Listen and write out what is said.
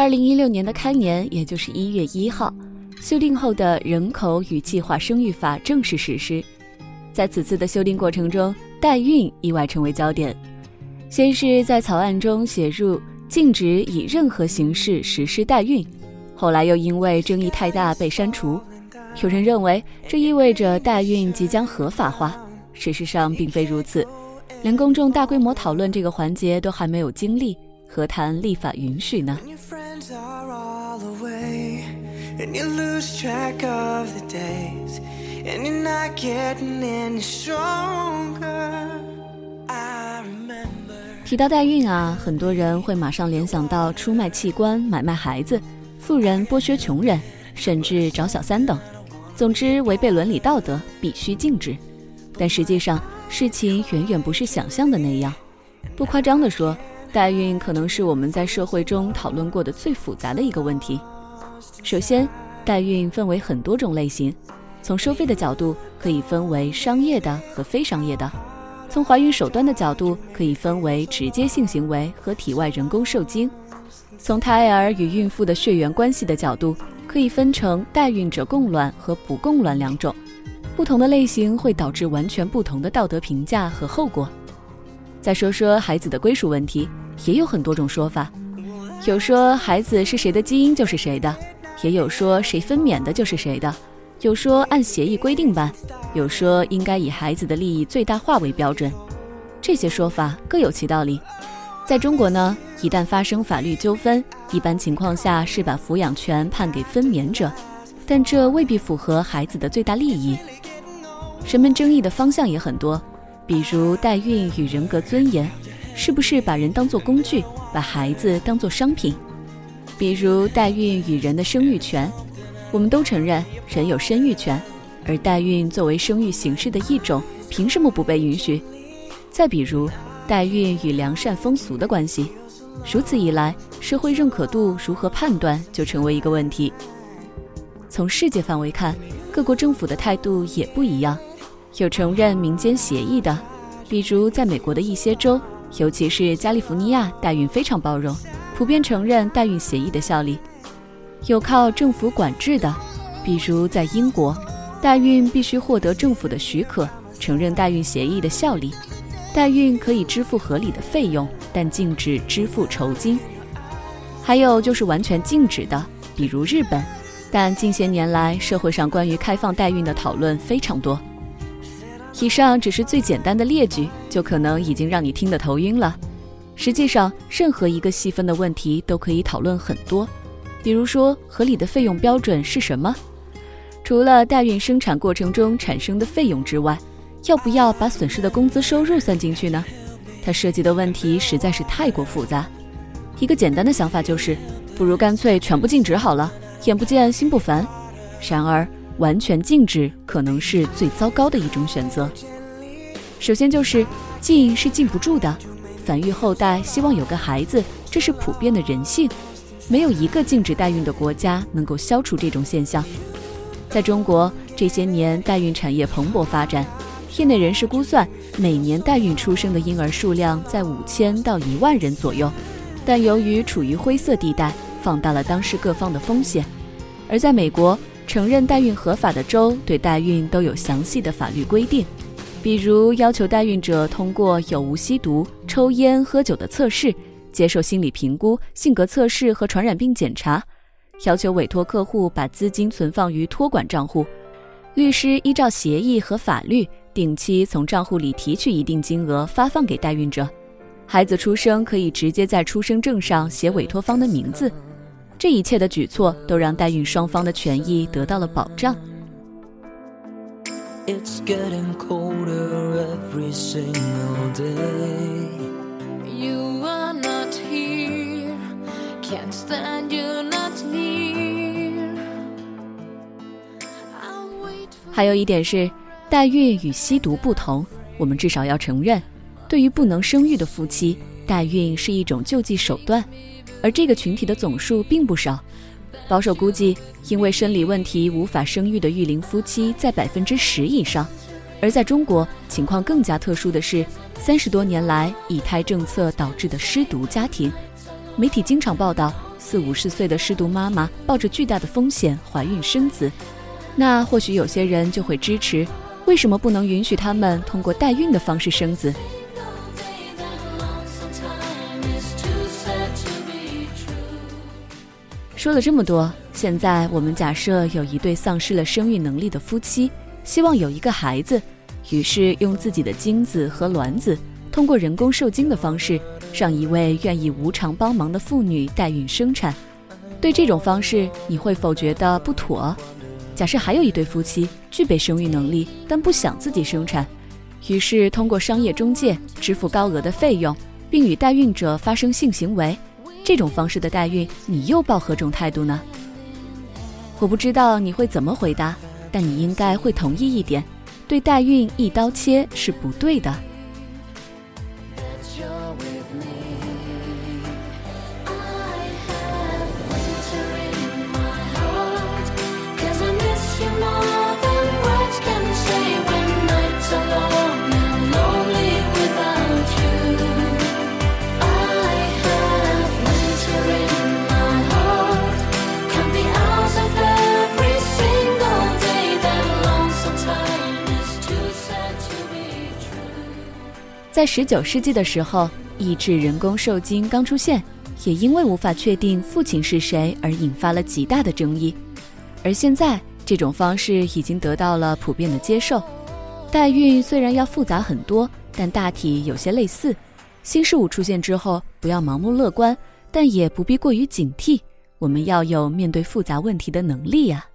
二零一六年的开年，也就是一月一号，修订后的《人口与计划生育法》正式实施。在此次的修订过程中，代孕意外成为焦点。先是在草案中写入禁止以任何形式实施代孕，后来又因为争议太大被删除。有人认为这意味着代孕即将合法化，事实上并非如此。连公众大规模讨论这个环节都还没有经历，何谈立法允许呢？And you lose track of the days, and you're not getting any stronger. 提到代孕啊，很多人会马上联想到出卖器官、买卖孩子、富人剥削穷人，甚至找小三等。总之，违背伦理道德，必须禁止。但实际上，事情远远不是想象的那样。不夸张地说，代孕可能是我们在社会中讨论过的最复杂的一个问题。首先，代孕分为很多种类型，从收费的角度，可以分为商业的和非商业的。从怀孕手段的角度，可以分为直接性行为和体外人工受精；从胎儿与孕妇的血缘关系的角度，可以分成代孕者供卵和不供卵两种。不同的类型会导致完全不同的道德评价和后果。再说说孩子的归属问题，也有很多种说法，有说孩子是谁的基因就是谁的，也有说谁分娩的就是谁的。有说按协议规定办，有说应该以孩子的利益最大化为标准，这些说法各有其道理。在中国呢，一旦发生法律纠纷，一般情况下是把抚养权判给分娩者，但这未必符合孩子的最大利益。人们争议的方向也很多，比如代孕与人格尊严，是不是把人当作工具，把孩子当作商品？比如代孕与人的生育权。我们都承认人有生育权，而代孕作为生育形式的一种，凭什么不被允许？再比如，代孕与良善风俗的关系，如此一来，社会认可度如何判断就成为一个问题。从世界范围看，各国政府的态度也不一样，有承认民间协议的，比如在美国的一些州，尤其是加利福尼亚，代孕非常包容，普遍承认代孕协议的效力。有靠政府管制的，比如在英国，代孕必须获得政府的许可，承认代孕协议的效力。代孕可以支付合理的费用，但禁止支付酬金。还有就是完全禁止的，比如日本。但近些年来，社会上关于开放代孕的讨论非常多。以上只是最简单的列举，就可能已经让你听得头晕了。实际上，任何一个细分的问题都可以讨论很多。比如说，合理的费用标准是什么？除了代孕生产过程中产生的费用之外，要不要把损失的工资收入算进去呢？它涉及的问题实在是太过复杂。一个简单的想法就是，不如干脆全部禁止好了，眼不见心不烦。然而，完全禁止可能是最糟糕的一种选择。首先就是禁是禁不住的，繁育后代，希望有个孩子，这是普遍的人性。没有一个禁止代孕的国家能够消除这种现象。在中国，这些年代孕产业蓬勃发展，业内人士估算，每年代孕出生的婴儿数量在五千到一万人左右。但由于处于灰色地带，放大了当事各方的风险。而在美国，承认代孕合法的州对代孕都有详细的法律规定，比如要求代孕者通过有无吸毒、抽烟、喝酒的测试。接受心理评估、性格测试和传染病检查，要求委托客户把资金存放于托管账户，律师依照协议和法律定期从账户里提取一定金额发放给代孕者。孩子出生可以直接在出生证上写委托方的名字。这一切的举措都让代孕双方的权益得到了保障。It's getting colder every single day. You are not here, can't stand you not near. 还有一点是，代孕与吸毒不同，我们至少要承认，对于不能生育的夫妻，代孕是一种救济手段，而这个群体的总数并不少。保守估计，因为生理问题无法生育的育龄夫妻在百分之十以上。而在中国，情况更加特殊的是，三十多年来以胎政策导致的失独家庭。媒体经常报道，四五十岁的失独妈妈抱着巨大的风险怀孕生子，那或许有些人就会支持，为什么不能允许他们通过代孕的方式生子？说了这么多，现在我们假设有一对丧失了生育能力的夫妻，希望有一个孩子，于是用自己的精子和卵子，通过人工受精的方式，让一位愿意无偿帮忙的妇女代孕生产。对这种方式，你会否觉得不妥？假设还有一对夫妻具备生育能力，但不想自己生产，于是通过商业中介支付高额的费用，并与代孕者发生性行为。这种方式的代孕，你又抱何种态度呢？我不知道你会怎么回答，但你应该会同意一点：对代孕一刀切是不对的。在十九世纪的时候，抑制人工受精刚出现，也因为无法确定父亲是谁而引发了极大的争议。而现在，这种方式已经得到了普遍的接受。代孕虽然要复杂很多，但大体有些类似。新事物出现之后，不要盲目乐观，但也不必过于警惕。我们要有面对复杂问题的能力呀。